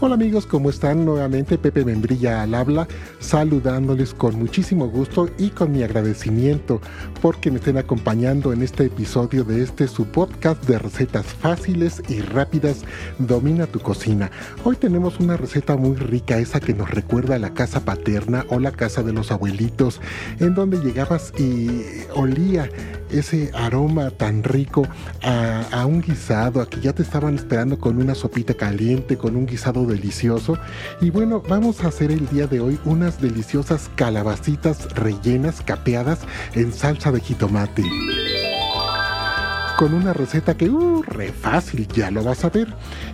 Hola amigos, ¿cómo están? Nuevamente Pepe Membrilla al habla, saludándoles con muchísimo gusto y con mi agradecimiento porque me estén acompañando en este episodio de este su podcast de recetas fáciles y rápidas, Domina tu cocina. Hoy tenemos una receta muy rica, esa que nos recuerda a la casa paterna o la casa de los abuelitos, en donde llegabas y olía ese aroma tan rico a, un guisado, a que ya te estaban esperando con una sopita caliente, con un guisado delicioso. Y bueno, vamos a hacer el día de hoy unas deliciosas calabacitas rellenas, capeadas en salsa de jitomate con una receta que, uh, re fácil, ya lo vas a ver.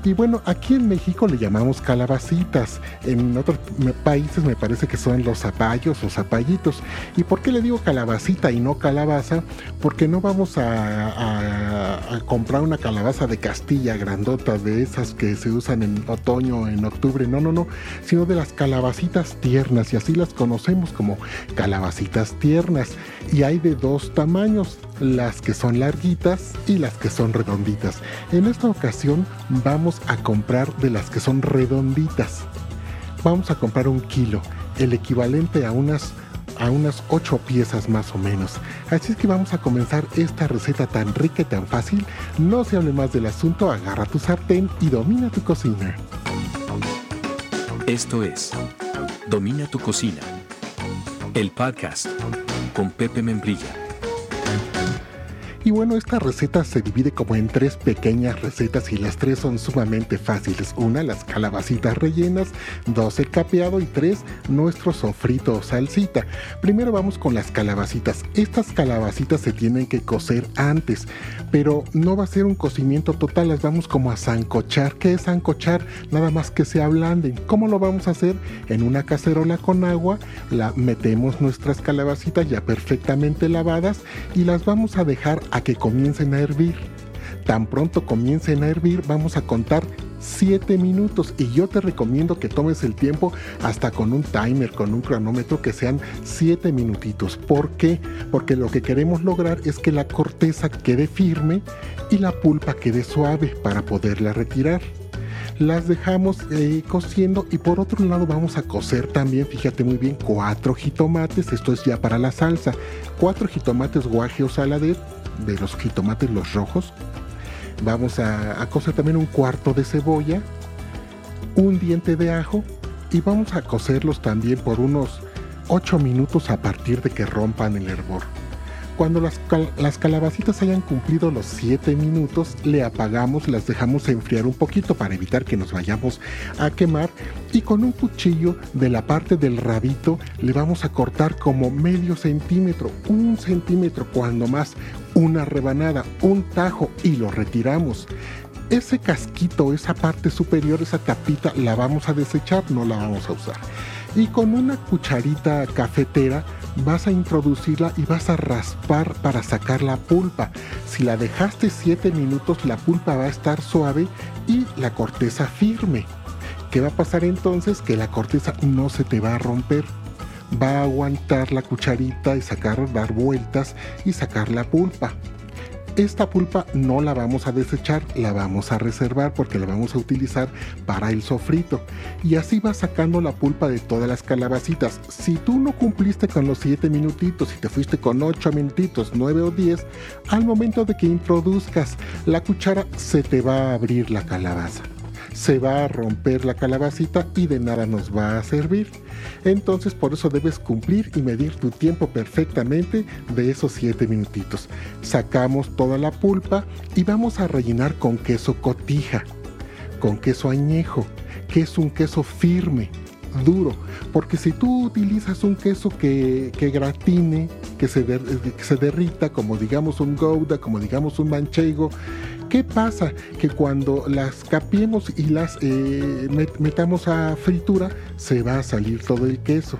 Y bueno, aquí en México le llamamos calabacitas. En otros países me parece que son los zapallos o zapallitos. ¿Y por qué le digo calabacita y no calabaza? Porque no vamos a, comprar una calabaza de Castilla grandota, de esas que se usan en otoño, en octubre. No, no, no. Sino de las calabacitas tiernas. Y así las conocemos como calabacitas tiernas. Y hay de dos tamaños. Las que son larguitas y las que son redonditas. En esta ocasión vamos a comprar de las que son redonditas. Vamos a comprar un kilo, el equivalente a unas a unas 8 piezas más o menos. Así es que vamos a comenzar esta receta tan rica y tan fácil. No se hable más del asunto, agarra tu sartén y domina tu cocina. Esto es Domina tu cocina. El podcast con Pepe Membrilla. Y bueno, esta receta se divide como en tres pequeñas recetas y las tres son sumamente fáciles. Una, las calabacitas rellenas, dos, el capeado y tres, nuestro sofrito o salsita. Primero vamos con las calabacitas. Estas calabacitas se tienen que cocer antes, pero no va a ser un cocimiento total, las vamos como a zancochar. ¿Qué es zancochar? Nada más que se ablanden. ¿Cómo lo vamos a hacer? En una cacerola con agua, la metemos nuestras calabacitas ya perfectamente lavadas y las vamos a dejar a que comiencen a hervir. Tan pronto comiencen a hervir, vamos a contar 7 minutos y yo te recomiendo que tomes el tiempo hasta con un timer, con un cronómetro que sean 7 minutitos. ¿Por qué? Porque lo que queremos lograr es que la corteza quede firme y la pulpa quede suave para poderla retirar las dejamos eh, cociendo y por otro lado vamos a cocer también, fíjate muy bien, cuatro jitomates, esto es ya para la salsa, cuatro jitomates guaje o saladet, de los jitomates los rojos, vamos a, cocer también un cuarto de cebolla, un diente de ajo y vamos a cocerlos también por unos 8 minutos a partir de que rompan el hervor. Cuando las, las calabacitas hayan cumplido los 7 minutos, le apagamos, las dejamos enfriar un poquito para evitar que nos vayamos a quemar y con un cuchillo de la parte del rabito le vamos a cortar como medio centímetro, un centímetro cuando más, una rebanada, un tajo y lo retiramos ese casquito, esa parte superior, esa tapita, la vamos a desechar, no la vamos a usar. Y con una cucharita cafetera vas a introducirla y vas a raspar para sacar la pulpa. Si la dejaste 7 minutos, la pulpa va a estar suave y la corteza firme. ¿Qué va a pasar entonces? Que la corteza no se te va a romper. Va a aguantar la cucharita y sacar, dar vueltas y sacar la pulpa. Esta pulpa no la vamos a desechar, la vamos a reservar porque la vamos a utilizar para el sofrito. Y así vas sacando la pulpa de todas las calabacitas. Si tú no cumpliste con los 7 minutitos y te fuiste con 8 minutitos, 9 o 10, al momento de que introduzcas la cuchara se te va a abrir la calabaza se va a romper la calabacita y de nada nos va a servir. Entonces por eso debes cumplir y medir tu tiempo perfectamente de esos 7 minutitos. Sacamos toda la pulpa y vamos a rellenar con queso cotija, con queso añejo, que es un queso firme, duro, porque si tú utilizas un queso que, gratine, que se, que se derrita, como digamos un gouda, como digamos un manchego, ¿Qué pasa? Que cuando las capiemos y las eh, metamos a fritura, se va a salir todo el queso.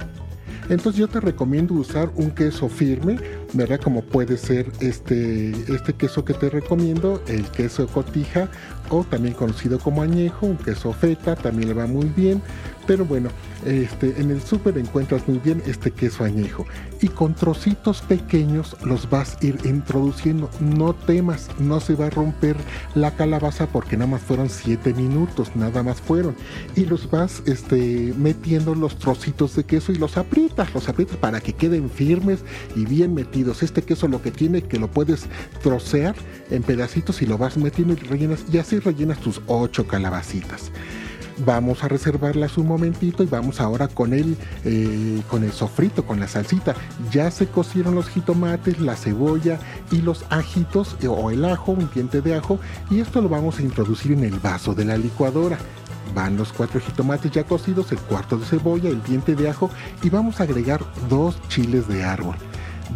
Entonces yo te recomiendo usar un queso firme, ¿verdad? Como puede ser este, este queso que te recomiendo, el queso cotija o también conocido como añejo, un queso feta, también le va muy bien. Pero bueno, este, en el súper encuentras muy bien este queso añejo y con trocitos pequeños los vas a ir introduciendo. No temas, no se va a romper la calabaza porque nada más fueron 7 minutos, nada más fueron. Y los vas este, metiendo los trocitos de queso y los aprietas, los aprietas para que queden firmes y bien metidos. Este queso lo que tiene que lo puedes trocear en pedacitos y lo vas metiendo y rellenas y así rellenas tus 8 calabacitas. Vamos a reservarlas un momentito y vamos ahora con el, eh, con el sofrito, con la salsita. Ya se cocieron los jitomates, la cebolla y los ajitos eh, o el ajo, un diente de ajo, y esto lo vamos a introducir en el vaso de la licuadora van los cuatro jitomates ya cocidos, el cuarto de cebolla, el diente de ajo y vamos a agregar dos chiles de árbol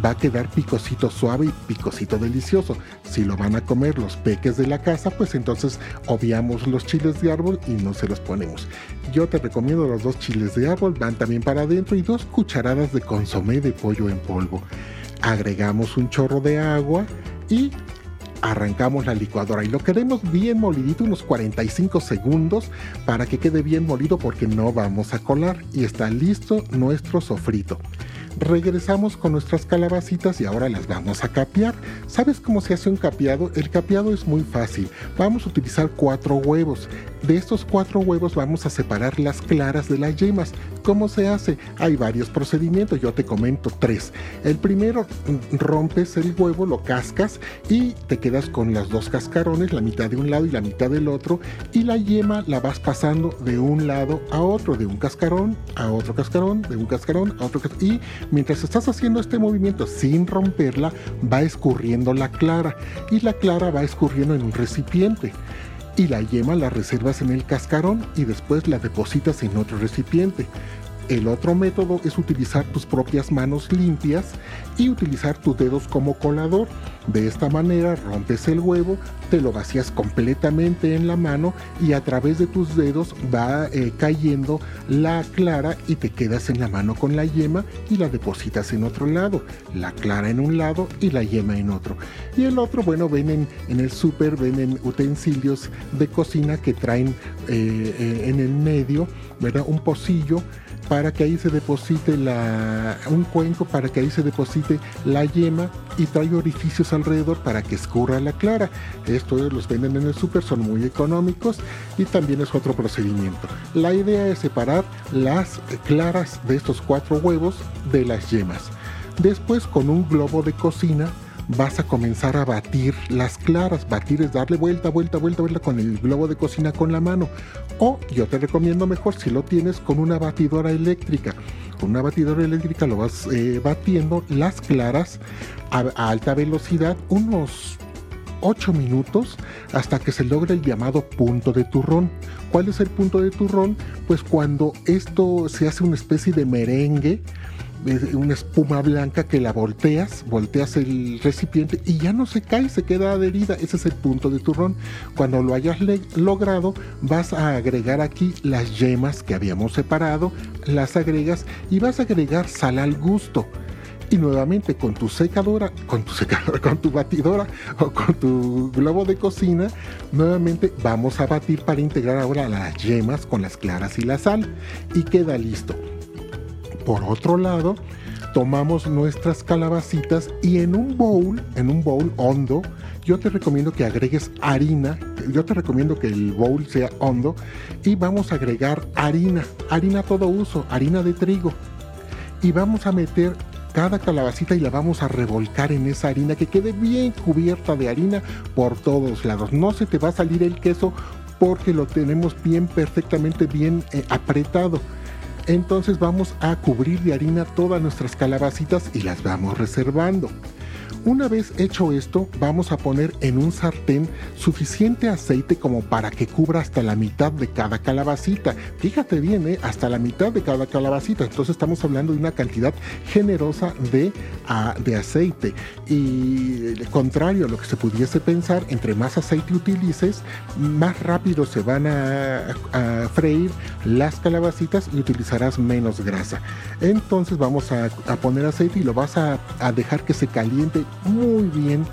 va a quedar picosito suave y picosito delicioso. Si lo van a comer los peques de la casa, pues entonces obviamos los chiles de árbol y no se los ponemos. Yo te recomiendo los dos chiles de árbol, van también para adentro y dos cucharadas de consomé de pollo en polvo. Agregamos un chorro de agua y arrancamos la licuadora y lo queremos bien molidito unos 45 segundos para que quede bien molido porque no vamos a colar y está listo nuestro sofrito. Regresamos con nuestras calabacitas y ahora las vamos a capear. ¿Sabes cómo se hace un capeado? El capeado es muy fácil. Vamos a utilizar cuatro huevos. De estos cuatro huevos vamos a separar las claras de las yemas. ¿Cómo se hace? Hay varios procedimientos, yo te comento tres. El primero, rompes el huevo, lo cascas y te quedas con las dos cascarones, la mitad de un lado y la mitad del otro, y la yema la vas pasando de un lado a otro, de un cascarón a otro cascarón, de un cascarón a otro cascarón, y mientras estás haciendo este movimiento sin romperla, va escurriendo la clara, y la clara va escurriendo en un recipiente y la yema la reservas en el cascarón y después la depositas en otro recipiente. El otro método es utilizar tus propias manos limpias y utilizar tus dedos como colador. De esta manera rompes el huevo, te lo vacías completamente en la mano y a través de tus dedos va eh, cayendo la clara y te quedas en la mano con la yema y la depositas en otro lado. La clara en un lado y la yema en otro. Y el otro, bueno, ven en, el súper, ven en utensilios de cocina que traen eh, eh, en el medio, ¿verdad? Un pocillo para que ahí se deposite la, un cuenco para que ahí se deposite la yema y trae orificios alrededor para que escurra la clara. Esto los venden en el súper, son muy económicos y también es otro procedimiento. La idea es separar las claras de estos cuatro huevos de las yemas. Después con un globo de cocina vas a comenzar a batir las claras. Batir es darle vuelta, vuelta, vuelta, vuelta con el globo de cocina con la mano. O yo te recomiendo mejor si lo tienes con una batidora eléctrica. Con una batidora eléctrica lo vas eh, batiendo las claras a, alta velocidad, unos 8 minutos hasta que se logre el llamado punto de turrón. ¿Cuál es el punto de turrón? Pues cuando esto se hace una especie de merengue una espuma blanca que la volteas, volteas el recipiente y ya no se cae, se queda adherida. Ese es el punto de turrón. Cuando lo hayas logrado, vas a agregar aquí las yemas que habíamos separado, las agregas y vas a agregar sal al gusto. Y nuevamente con tu secadora, con tu secadora, con tu batidora o con tu globo de cocina, nuevamente vamos a batir para integrar ahora las yemas con las claras y la sal. Y queda listo. Por otro lado, tomamos nuestras calabacitas y en un bowl, en un bowl hondo, yo te recomiendo que agregues harina, yo te recomiendo que el bowl sea hondo y vamos a agregar harina, harina todo uso, harina de trigo. Y vamos a meter cada calabacita y la vamos a revolcar en esa harina que quede bien cubierta de harina por todos lados. No se te va a salir el queso porque lo tenemos bien perfectamente bien eh, apretado. Entonces vamos a cubrir de harina todas nuestras calabacitas y las vamos reservando. Una vez hecho esto, vamos a poner en un sartén suficiente aceite como para que cubra hasta la mitad de cada calabacita. Fíjate bien, ¿eh? hasta la mitad de cada calabacita. Entonces estamos hablando de una cantidad generosa de, ah, de aceite. Y contrario a lo que se pudiese pensar, entre más aceite utilices, más rápido se van a, freír las calabacitas y utilizarás menos grasa. Entonces vamos a, poner aceite y lo vas a dejar que se caliente muy bien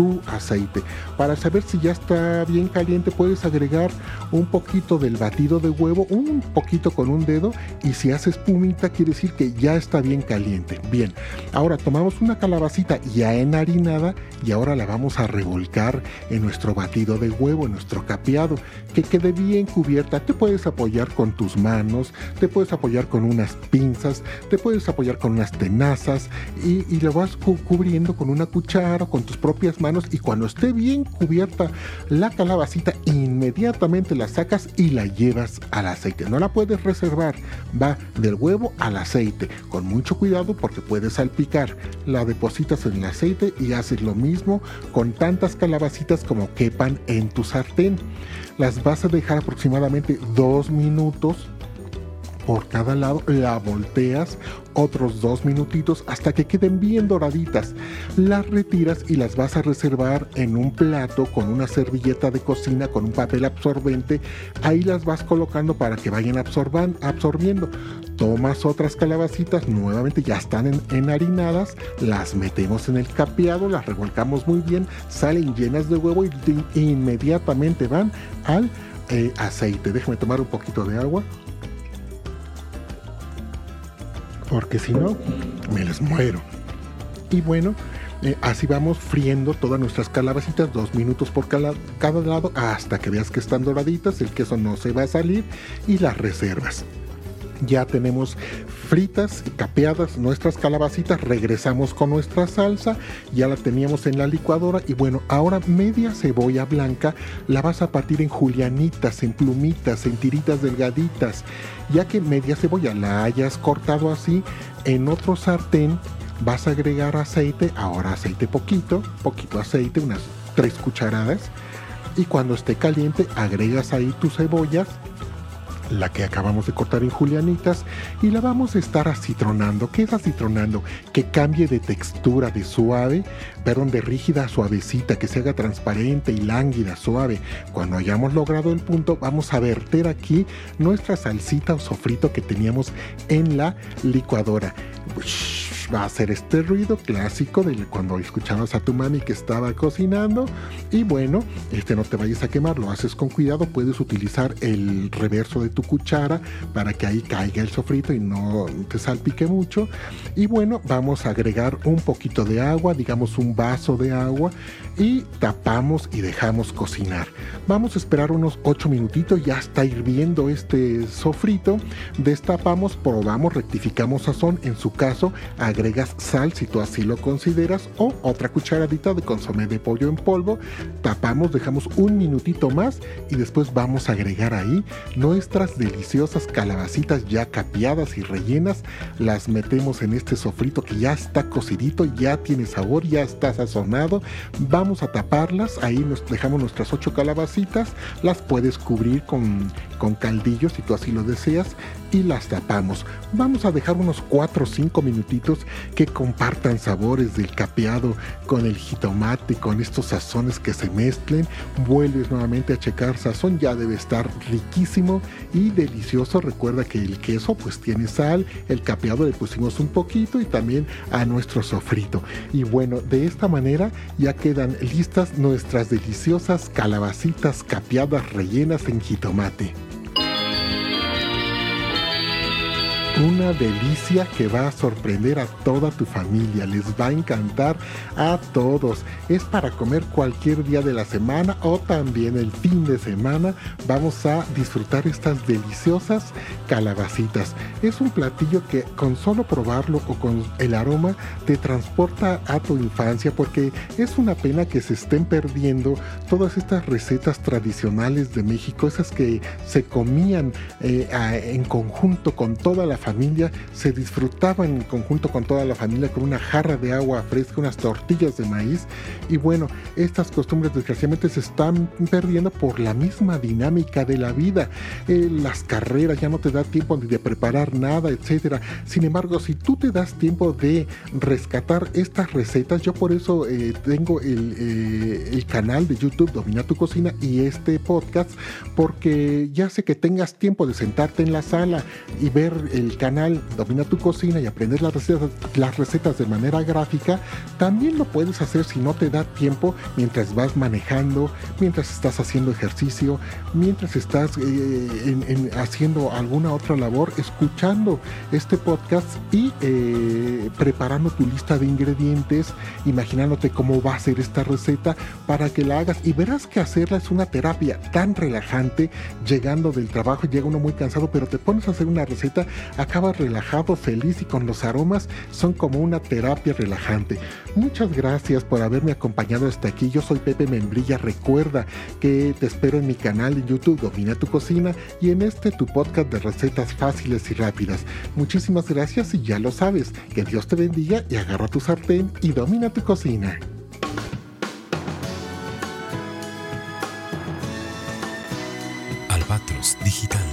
tu aceite. Para saber si ya está bien caliente puedes agregar un poquito del batido de huevo, un poquito con un dedo y si hace espumita quiere decir que ya está bien caliente. Bien, ahora tomamos una calabacita ya enharinada y ahora la vamos a revolcar en nuestro batido de huevo, en nuestro capeado, que quede bien cubierta. Te puedes apoyar con tus manos, te puedes apoyar con unas pinzas, te puedes apoyar con unas tenazas y, y lo vas cubriendo con una cuchara, con tus propias manos y cuando esté bien cubierta la calabacita, inmediatamente la sacas y la llevas al aceite. No la puedes reservar, va del huevo al aceite, con mucho cuidado porque puedes salpicar. La depositas en el aceite y haces lo mismo con tantas calabacitas como quepan en tu sartén. Las vas a dejar aproximadamente dos minutos por cada lado, la volteas otros dos minutitos hasta que queden bien doraditas. Las retiras y las vas a reservar en un plato con una servilleta de cocina con un papel absorbente. Ahí las vas colocando para que vayan absorbiendo. Tomas otras calabacitas, nuevamente ya están enharinadas, las metemos en el capeado, las revolcamos muy bien, salen llenas de huevo y inmediatamente van al eh, aceite. Déjame tomar un poquito de agua porque si no, me les muero. Y bueno, eh, así vamos friendo todas nuestras calabacitas, dos minutos por cada, cada lado, hasta que veas que están doraditas, el queso no se va a salir y las reservas. Ya tenemos fritas capeadas nuestras calabacitas, regresamos con nuestra salsa, ya la teníamos en la licuadora y bueno, ahora media cebolla blanca la vas a partir en julianitas, en plumitas, en tiritas delgaditas, ya que media cebolla la hayas cortado así, en otro sartén vas a agregar aceite, ahora aceite poquito, poquito aceite, unas tres cucharadas, y cuando esté caliente agregas ahí tus cebollas, la que acabamos de cortar en julianitas, y la vamos a estar acitronando. ¿Qué es acitronando? Que cambie de textura de suave, perdón, de rígida a suavecita, que se haga transparente y lánguida, suave. Cuando hayamos logrado el punto, vamos a verter aquí nuestra salsita o sofrito que teníamos en la licuadora va a hacer este ruido clásico de cuando escuchabas a tu mami que estaba cocinando. Y bueno, este no te vayas a quemar, lo haces con cuidado. Puedes utilizar el reverso de tu cuchara para que ahí caiga el sofrito y no te salpique mucho. Y bueno, vamos a agregar un poquito de agua, digamos un vaso de agua, y tapamos y dejamos cocinar. Vamos a esperar unos 8 minutitos, ya está hirviendo este sofrito. Destapamos, probamos, rectificamos sazón. En su caso, agregas sal si tú así lo consideras o otra cucharadita de consomé de pollo en polvo. Tapamos, dejamos un minutito más y después vamos a agregar ahí nuestras deliciosas calabacitas ya capeadas y rellenas. Las metemos en este sofrito que ya está cocidito, ya tiene sabor, ya está sazonado. Vamos a taparlas, ahí nos dejamos nuestras ocho calabacitas, las puedes cubrir con, con caldillo si tú así lo deseas y las tapamos. Vamos a dejar unos 4 o 5 minutitos que compartan sabores del capeado con el jitomate, con estos sazones que se mezclen. Vuelves nuevamente a checar sazón, ya debe estar riquísimo y delicioso. Recuerda que el queso pues tiene sal, el capeado le pusimos un poquito y también a nuestro sofrito. Y bueno, de esta manera ya quedan listas nuestras deliciosas calabacitas capeadas rellenas en jitomate. Una delicia que va a sorprender a toda tu familia, les va a encantar a todos. Es para comer cualquier día de la semana o también el fin de semana. Vamos a disfrutar estas deliciosas calabacitas. Es un platillo que con solo probarlo o con el aroma te transporta a tu infancia porque es una pena que se estén perdiendo todas estas recetas tradicionales de México, esas que se comían eh, en conjunto con toda la familia se disfrutaba en conjunto con toda la familia con una jarra de agua fresca, unas tortillas de maíz. Y bueno, estas costumbres desgraciadamente se están perdiendo por la misma dinámica de la vida. Eh, las carreras ya no te da tiempo ni de preparar nada, etcétera. Sin embargo, si tú te das tiempo de rescatar estas recetas, yo por eso eh, tengo el, eh, el canal de YouTube Domina tu Cocina y este podcast, porque ya sé que tengas tiempo de sentarte en la sala y ver el canal Domina tu cocina y aprender las recetas, las recetas de manera gráfica, también lo puedes hacer si no te da tiempo mientras vas manejando, mientras estás haciendo ejercicio, mientras estás eh, haciendo alguna otra labor, escuchando este podcast y eh, preparando tu lista de ingredientes, imaginándote cómo va a ser esta receta para que la hagas. Y verás que hacerla es una terapia tan relajante, llegando del trabajo, llega uno muy cansado, pero te pones a hacer una receta, acabas relajado, feliz y con los aromas son como una terapia relajante. Muchas gracias por haberme acompañado hasta aquí. Yo soy Pepe Membrilla. Recuerda que te espero en mi canal de YouTube Domina tu Cocina y en este tu podcast de recetas fáciles y rápidas. Muchísimas gracias y ya lo sabes. Que Dios te bendiga y agarra tu sartén y domina tu cocina. Albatros Digital